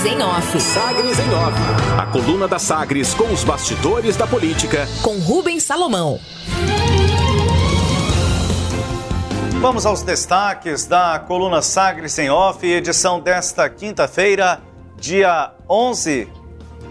Sagres em Off. Sagres em Off. A coluna da Sagres com os bastidores da política. Com Rubens Salomão. Vamos aos destaques da coluna Sagres em Off, edição desta quinta-feira, dia 11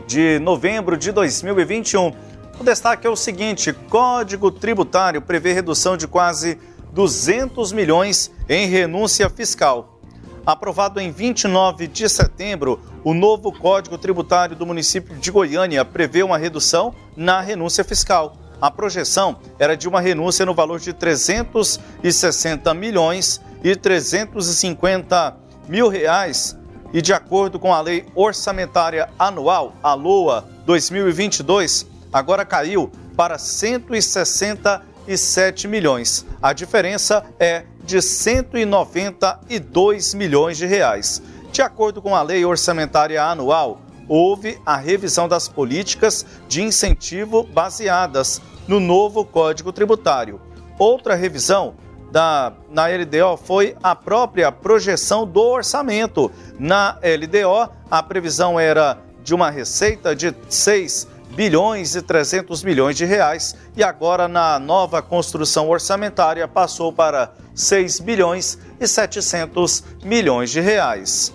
de novembro de 2021. O destaque é o seguinte: Código Tributário prevê redução de quase 200 milhões em renúncia fiscal. Aprovado em 29 de setembro, o novo Código Tributário do município de Goiânia prevê uma redução na renúncia fiscal. A projeção era de uma renúncia no valor de 360 milhões e 350 mil reais e de acordo com a Lei Orçamentária Anual, a LOA 2022, agora caiu para 167 milhões. A diferença é de 192 milhões de reais. De acordo com a Lei Orçamentária Anual, houve a revisão das políticas de incentivo baseadas no novo Código Tributário. Outra revisão da, na LDO foi a própria projeção do orçamento. Na LDO, a previsão era de uma receita de 6 bilhões e 300 milhões de reais e agora na nova construção orçamentária passou para 6 bilhões e 700 milhões de reais.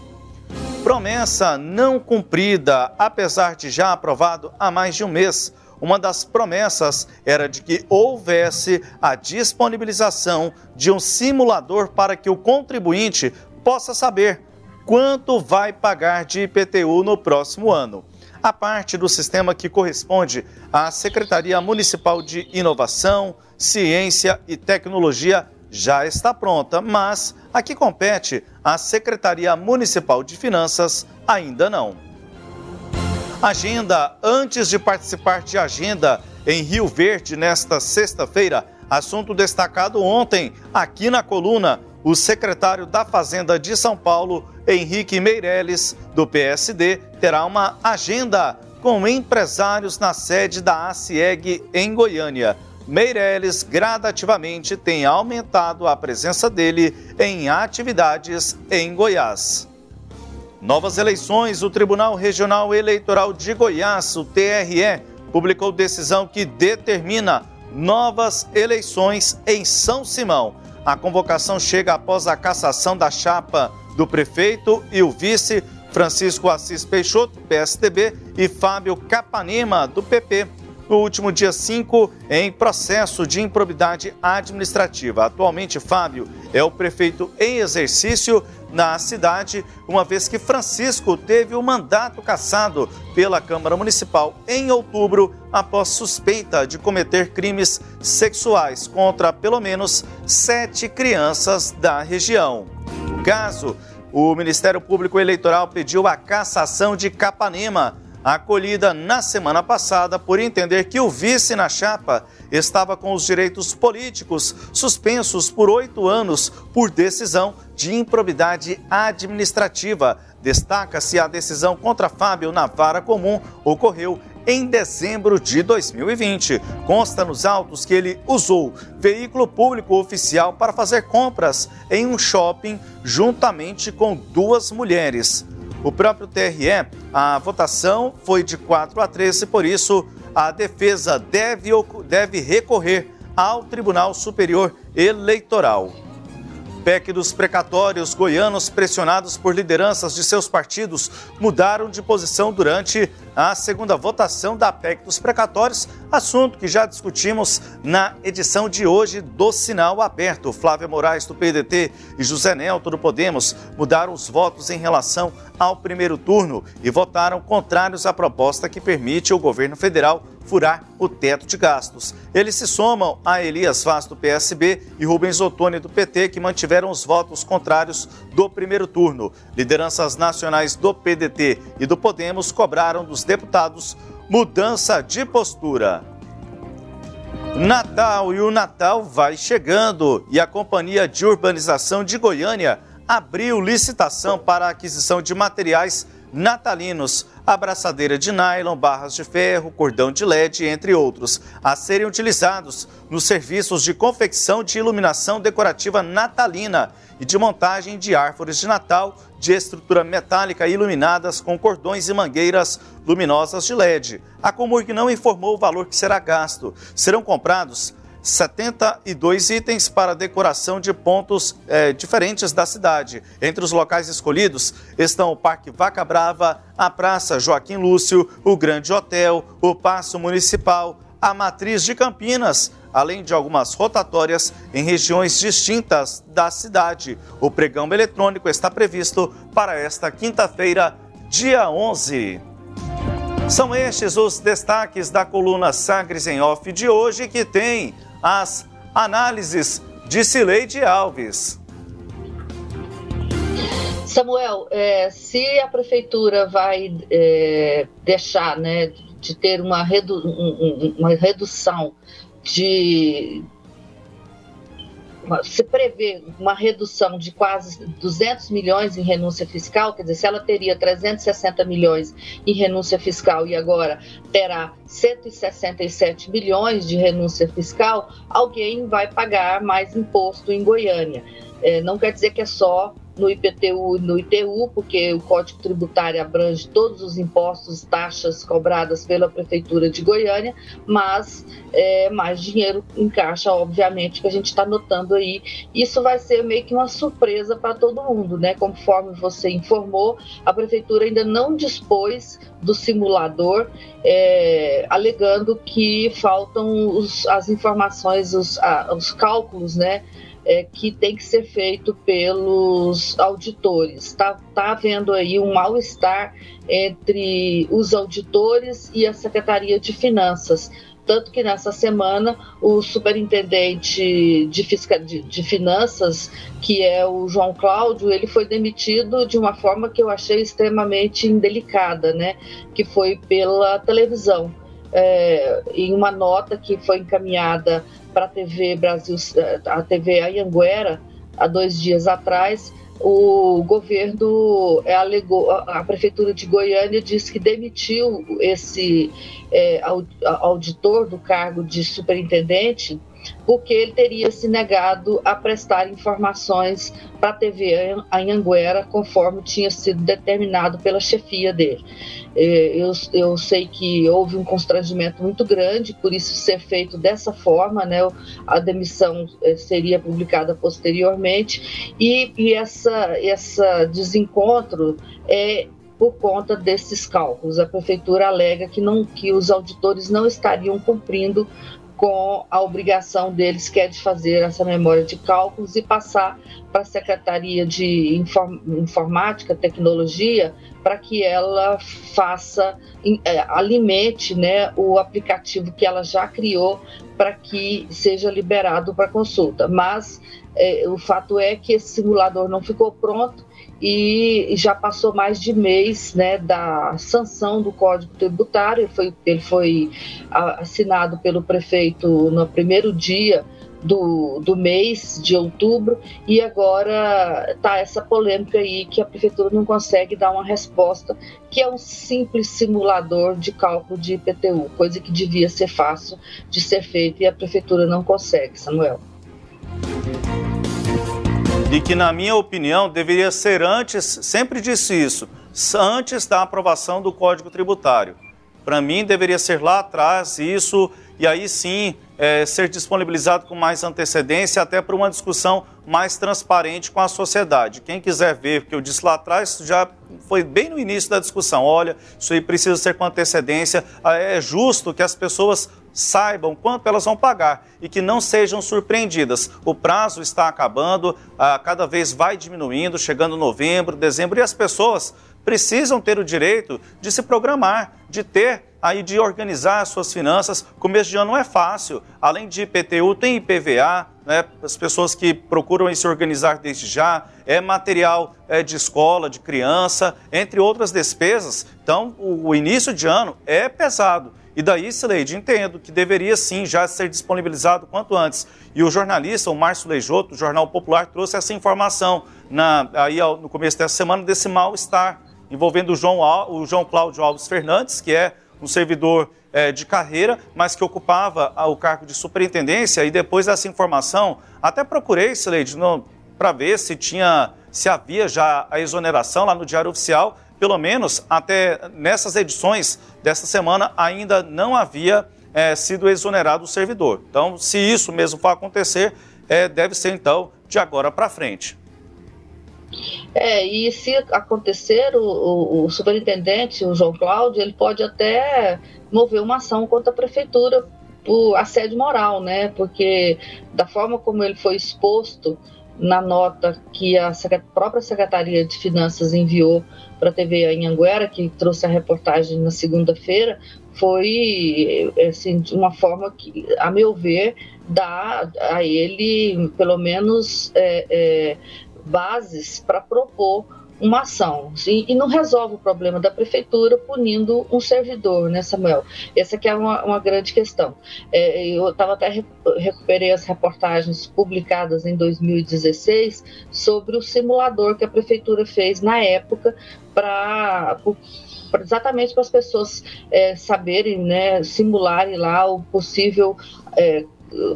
Promessa não cumprida, apesar de já aprovado há mais de um mês. Uma das promessas era de que houvesse a disponibilização de um simulador para que o contribuinte possa saber quanto vai pagar de IPTU no próximo ano a parte do sistema que corresponde à Secretaria Municipal de Inovação, Ciência e Tecnologia já está pronta, mas a que compete à Secretaria Municipal de Finanças ainda não. Agenda. Antes de participar de agenda em Rio Verde nesta sexta-feira, assunto destacado ontem aqui na coluna, o secretário da Fazenda de São Paulo, Henrique Meirelles, do PSD, terá uma agenda com empresários na sede da ACIEG em Goiânia. Meirelles gradativamente tem aumentado a presença dele em atividades em Goiás. Novas eleições, o Tribunal Regional Eleitoral de Goiás, o TRE, publicou decisão que determina novas eleições em São Simão. A convocação chega após a cassação da chapa do prefeito e o vice Francisco Assis Peixoto, PSDB, e Fábio Capanema, do PP, no último dia 5, em processo de improbidade administrativa. Atualmente, Fábio é o prefeito em exercício na cidade, uma vez que Francisco teve o mandato cassado pela Câmara Municipal em outubro, após suspeita de cometer crimes sexuais contra pelo menos sete crianças da região. Caso o Ministério Público Eleitoral pediu a cassação de Capanema, acolhida na semana passada por entender que o vice na chapa estava com os direitos políticos suspensos por oito anos por decisão de improbidade administrativa. Destaca-se a decisão contra Fábio na vara comum ocorreu em dezembro de 2020. Consta nos autos que ele usou veículo público oficial para fazer compras em um shopping juntamente com duas mulheres. O próprio TRE, a votação foi de 4 a 13, por isso a defesa deve, deve recorrer ao Tribunal Superior Eleitoral. PEC dos precatórios goianos pressionados por lideranças de seus partidos mudaram de posição durante a segunda votação da PEC dos precatórios, assunto que já discutimos na edição de hoje do Sinal Aberto. Flávia Moraes, do PDT, e José Nelto, do Podemos, mudaram os votos em relação ao primeiro turno e votaram contrários à proposta que permite ao governo federal furar o teto de gastos. Eles se somam a Elias Vaz do PSB e Rubens Ottoni do PT, que mantiveram os votos contrários do primeiro turno. Lideranças nacionais do PDT e do Podemos cobraram dos deputados mudança de postura. Natal e o Natal vai chegando e a Companhia de Urbanização de Goiânia abriu licitação para a aquisição de materiais natalinos. Abraçadeira de nylon, barras de ferro, cordão de LED, entre outros, a serem utilizados nos serviços de confecção de iluminação decorativa natalina e de montagem de árvores de Natal de estrutura metálica iluminadas com cordões e mangueiras luminosas de LED. A Comurg não informou o valor que será gasto. Serão comprados 72 itens para decoração de pontos é, diferentes da cidade. Entre os locais escolhidos estão o Parque Vaca Brava, a Praça Joaquim Lúcio, o Grande Hotel, o Paço Municipal, a Matriz de Campinas, além de algumas rotatórias em regiões distintas da cidade. O pregão eletrônico está previsto para esta quinta-feira, dia 11. São estes os destaques da coluna Sagres em Off de hoje, que tem as análises de Cileide Alves. Samuel, é, se a prefeitura vai é, deixar né, de ter uma, redu uma redução de se prevê uma redução de quase 200 milhões em renúncia fiscal, quer dizer, se ela teria 360 milhões em renúncia fiscal e agora terá 167 milhões de renúncia fiscal, alguém vai pagar mais imposto em Goiânia. É, não quer dizer que é só no IPTU e no ITU, porque o Código Tributário abrange todos os impostos, taxas cobradas pela Prefeitura de Goiânia, mas é, mais dinheiro em caixa, obviamente, que a gente está notando aí. Isso vai ser meio que uma surpresa para todo mundo, né? Conforme você informou, a Prefeitura ainda não dispôs do simulador, é, alegando que faltam os, as informações, os, a, os cálculos, né? É, que tem que ser feito pelos auditores. Está tá havendo aí um mal-estar entre os auditores e a Secretaria de Finanças. Tanto que nessa semana o superintendente de, de, de finanças, que é o João Cláudio, ele foi demitido de uma forma que eu achei extremamente indelicada, né? Que foi pela televisão. É, em uma nota que foi encaminhada para a TV Brasil, a TV Anhanguera, há dois dias atrás, o governo é, alegou, a prefeitura de Goiânia disse que demitiu esse é, auditor do cargo de superintendente porque ele teria se negado a prestar informações para a TV Anhanguera, conforme tinha sido determinado pela chefia dele. É, eu, eu sei que houve um constrangimento muito grande por isso ser feito dessa forma, né? A demissão é, seria publicada posteriormente e, e essa, essa desencontro é por conta desses cálculos. A prefeitura alega que, não, que os auditores não estariam cumprindo com a obrigação deles, que é de fazer essa memória de cálculos e passar para a Secretaria de Informática, Tecnologia, para que ela faça, é, alimente né, o aplicativo que ela já criou para que seja liberado para consulta. Mas é, o fato é que esse simulador não ficou pronto e já passou mais de mês né, da sanção do Código Tributário, ele foi, ele foi assinado pelo prefeito no primeiro dia do, do mês de outubro. E agora está essa polêmica aí que a prefeitura não consegue dar uma resposta, que é um simples simulador de cálculo de IPTU, coisa que devia ser fácil de ser feita e a prefeitura não consegue, Samuel e que, na minha opinião, deveria ser antes, sempre disse isso, antes da aprovação do Código Tributário. Para mim, deveria ser lá atrás isso, e aí sim é, ser disponibilizado com mais antecedência, até para uma discussão mais transparente com a sociedade. Quem quiser ver, porque eu disse lá atrás, já foi bem no início da discussão: olha, isso aí precisa ser com antecedência, é justo que as pessoas saibam quanto elas vão pagar e que não sejam surpreendidas. O prazo está acabando, ah, cada vez vai diminuindo, chegando novembro, dezembro, e as pessoas precisam ter o direito de se programar, de ter aí de organizar suas finanças. Começo de ano não é fácil. Além de IPTU, tem IPVA, né? as pessoas que procuram se organizar desde já, é material é, de escola, de criança, entre outras despesas. Então, o, o início de ano é pesado. E daí, Sileide, entendo que deveria sim já ser disponibilizado quanto antes. E o jornalista, o Márcio Leijoto, do Jornal Popular, trouxe essa informação na, aí no começo dessa semana desse mal-estar envolvendo o João, o João Cláudio Alves Fernandes, que é um servidor é, de carreira, mas que ocupava o cargo de superintendência. E depois dessa informação, até procurei, Sileide, para ver se tinha, se havia já a exoneração lá no Diário Oficial. Pelo menos até nessas edições desta semana ainda não havia é, sido exonerado o servidor. Então, se isso mesmo for acontecer, é, deve ser então de agora para frente. É, e se acontecer, o, o, o, superintendente, o João Cláudio, ele pode até mover uma ação contra a prefeitura por assédio moral, né? Porque da forma como ele foi exposto na nota que a própria Secretaria de Finanças enviou para a TV Anhanguera, que trouxe a reportagem na segunda-feira, foi assim, uma forma que, a meu ver, dá a ele, pelo menos, é, é, bases para propor uma ação e, e, não resolve o problema da prefeitura punindo um servidor, né, Samuel? Essa que é uma, uma grande questão. É, eu estava até recuperei as reportagens publicadas em 2016 sobre o simulador que a prefeitura fez na época para exatamente para as pessoas é, saberem, né, simularem lá o possível é,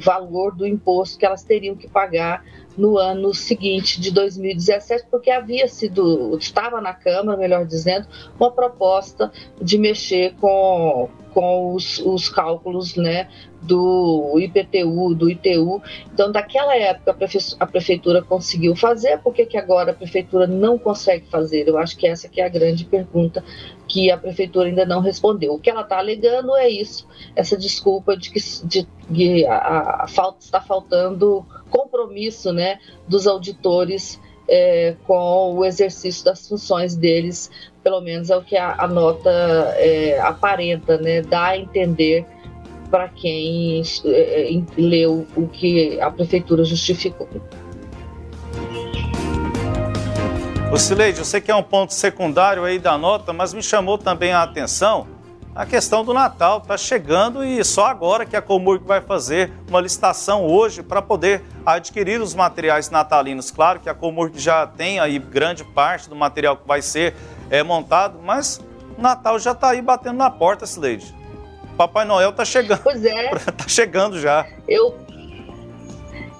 valor do imposto que elas teriam que pagar no ano seguinte de 2017, porque havia sido, estava na Câmara, melhor dizendo, uma proposta de mexer com, com os, os cálculos né, do IPTU, do ITU. Então, daquela época, a prefeitura conseguiu fazer, por que, que agora a prefeitura não consegue fazer? Eu acho que essa que é a grande pergunta que a prefeitura ainda não respondeu. O que ela está alegando é isso, essa desculpa de que, de, de a, a, falta, está faltando compromisso né, dos auditores é, com o exercício das funções deles, pelo menos é o que a, a nota é, aparenta, né, dá a entender para quem é, é, leu o que a prefeitura justificou. O Cileide, eu sei que é um ponto secundário aí da nota, mas me chamou também a atenção a questão do Natal. Está chegando e só agora que a Comurg vai fazer uma licitação hoje para poder adquirir os materiais natalinos. Claro que a Comurg já tem aí grande parte do material que vai ser é, montado, mas o Natal já está aí batendo na porta, Sileide. Papai Noel está chegando. Pois é. Está chegando já. Eu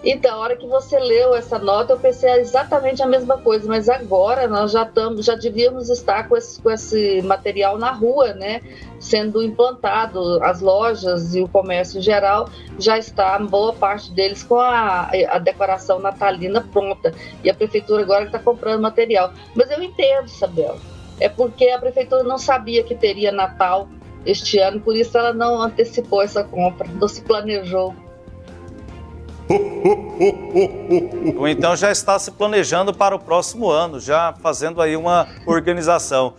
então, a hora que você leu essa nota, eu pensei exatamente a mesma coisa, mas agora nós já estamos, já devíamos estar com esse, com esse material na rua, né? Sendo implantado, as lojas e o comércio em geral já está boa parte deles com a, a decoração natalina pronta. E a prefeitura agora está comprando material. Mas eu entendo, Sabel. É porque a prefeitura não sabia que teria Natal este ano, por isso ela não antecipou essa compra, não se planejou. Ou então já está se planejando para o próximo ano, já fazendo aí uma organização.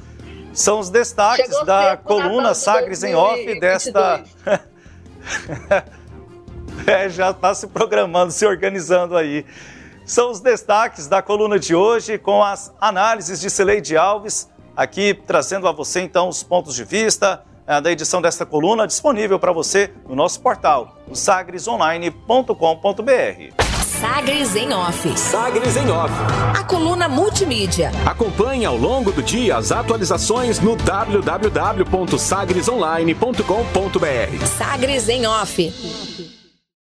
São os destaques Chegou da coluna Sagres em Off desta. é, já está se programando, se organizando aí. São os destaques da coluna de hoje com as análises de Celeide Alves, aqui trazendo a você então os pontos de vista, da edição desta coluna disponível para você no nosso portal, o sagresonline.com.br. Sagres em Off. Sagres em Off. A coluna multimídia. Acompanhe ao longo do dia as atualizações no www.sagresonline.com.br. Sagres em Off.